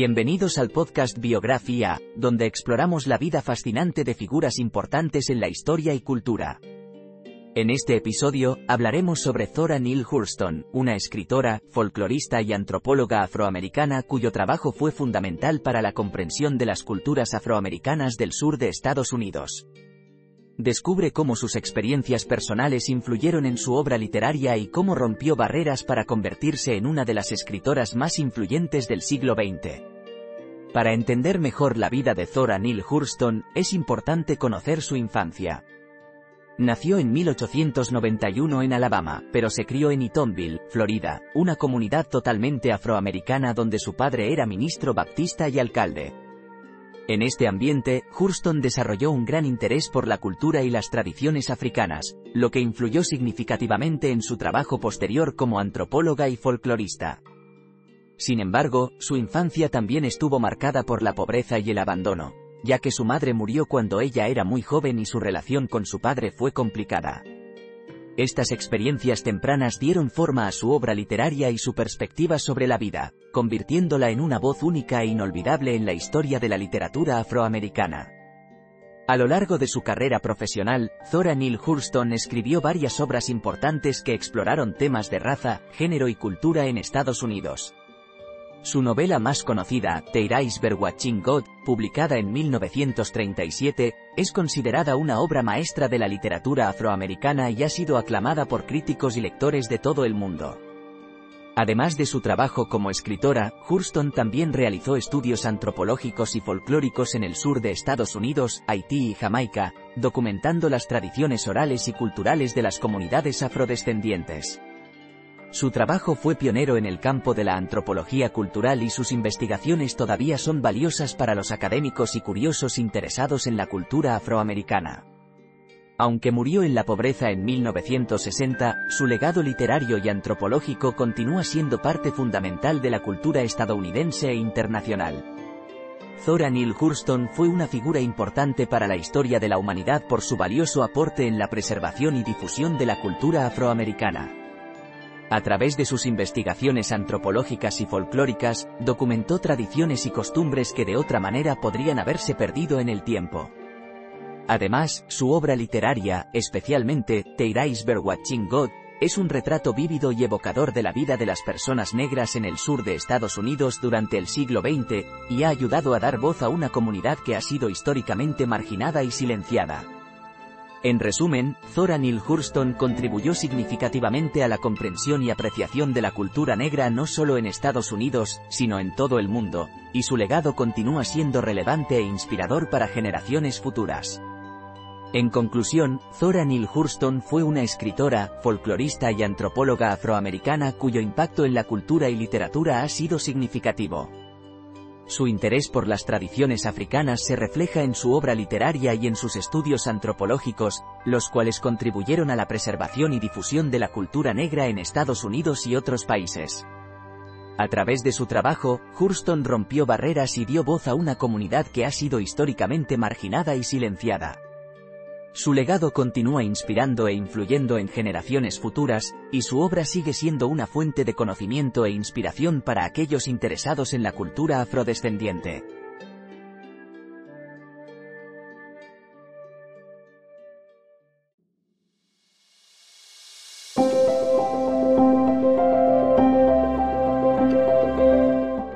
Bienvenidos al podcast Biografía, donde exploramos la vida fascinante de figuras importantes en la historia y cultura. En este episodio, hablaremos sobre Zora Neale Hurston, una escritora, folclorista y antropóloga afroamericana cuyo trabajo fue fundamental para la comprensión de las culturas afroamericanas del sur de Estados Unidos. Descubre cómo sus experiencias personales influyeron en su obra literaria y cómo rompió barreras para convertirse en una de las escritoras más influyentes del siglo XX. Para entender mejor la vida de Zora Neale Hurston, es importante conocer su infancia. Nació en 1891 en Alabama, pero se crió en Eatonville, Florida, una comunidad totalmente afroamericana donde su padre era ministro baptista y alcalde. En este ambiente, Hurston desarrolló un gran interés por la cultura y las tradiciones africanas, lo que influyó significativamente en su trabajo posterior como antropóloga y folclorista. Sin embargo, su infancia también estuvo marcada por la pobreza y el abandono, ya que su madre murió cuando ella era muy joven y su relación con su padre fue complicada. Estas experiencias tempranas dieron forma a su obra literaria y su perspectiva sobre la vida, convirtiéndola en una voz única e inolvidable en la historia de la literatura afroamericana. A lo largo de su carrera profesional, Zora Neale Hurston escribió varias obras importantes que exploraron temas de raza, género y cultura en Estados Unidos. Su novela más conocida, The Iceberg Watching God, publicada en 1937, es considerada una obra maestra de la literatura afroamericana y ha sido aclamada por críticos y lectores de todo el mundo. Además de su trabajo como escritora, Hurston también realizó estudios antropológicos y folclóricos en el sur de Estados Unidos, Haití y Jamaica, documentando las tradiciones orales y culturales de las comunidades afrodescendientes. Su trabajo fue pionero en el campo de la antropología cultural y sus investigaciones todavía son valiosas para los académicos y curiosos interesados en la cultura afroamericana. Aunque murió en la pobreza en 1960, su legado literario y antropológico continúa siendo parte fundamental de la cultura estadounidense e internacional. Zora Neale Hurston fue una figura importante para la historia de la humanidad por su valioso aporte en la preservación y difusión de la cultura afroamericana. A través de sus investigaciones antropológicas y folclóricas, documentó tradiciones y costumbres que de otra manera podrían haberse perdido en el tiempo. Además, su obra literaria, especialmente Watching God, es un retrato vívido y evocador de la vida de las personas negras en el sur de Estados Unidos durante el siglo XX, y ha ayudado a dar voz a una comunidad que ha sido históricamente marginada y silenciada. En resumen, Zora Neale Hurston contribuyó significativamente a la comprensión y apreciación de la cultura negra no solo en Estados Unidos, sino en todo el mundo, y su legado continúa siendo relevante e inspirador para generaciones futuras. En conclusión, Zora Neale Hurston fue una escritora, folclorista y antropóloga afroamericana cuyo impacto en la cultura y literatura ha sido significativo. Su interés por las tradiciones africanas se refleja en su obra literaria y en sus estudios antropológicos, los cuales contribuyeron a la preservación y difusión de la cultura negra en Estados Unidos y otros países. A través de su trabajo, Hurston rompió barreras y dio voz a una comunidad que ha sido históricamente marginada y silenciada. Su legado continúa inspirando e influyendo en generaciones futuras, y su obra sigue siendo una fuente de conocimiento e inspiración para aquellos interesados en la cultura afrodescendiente.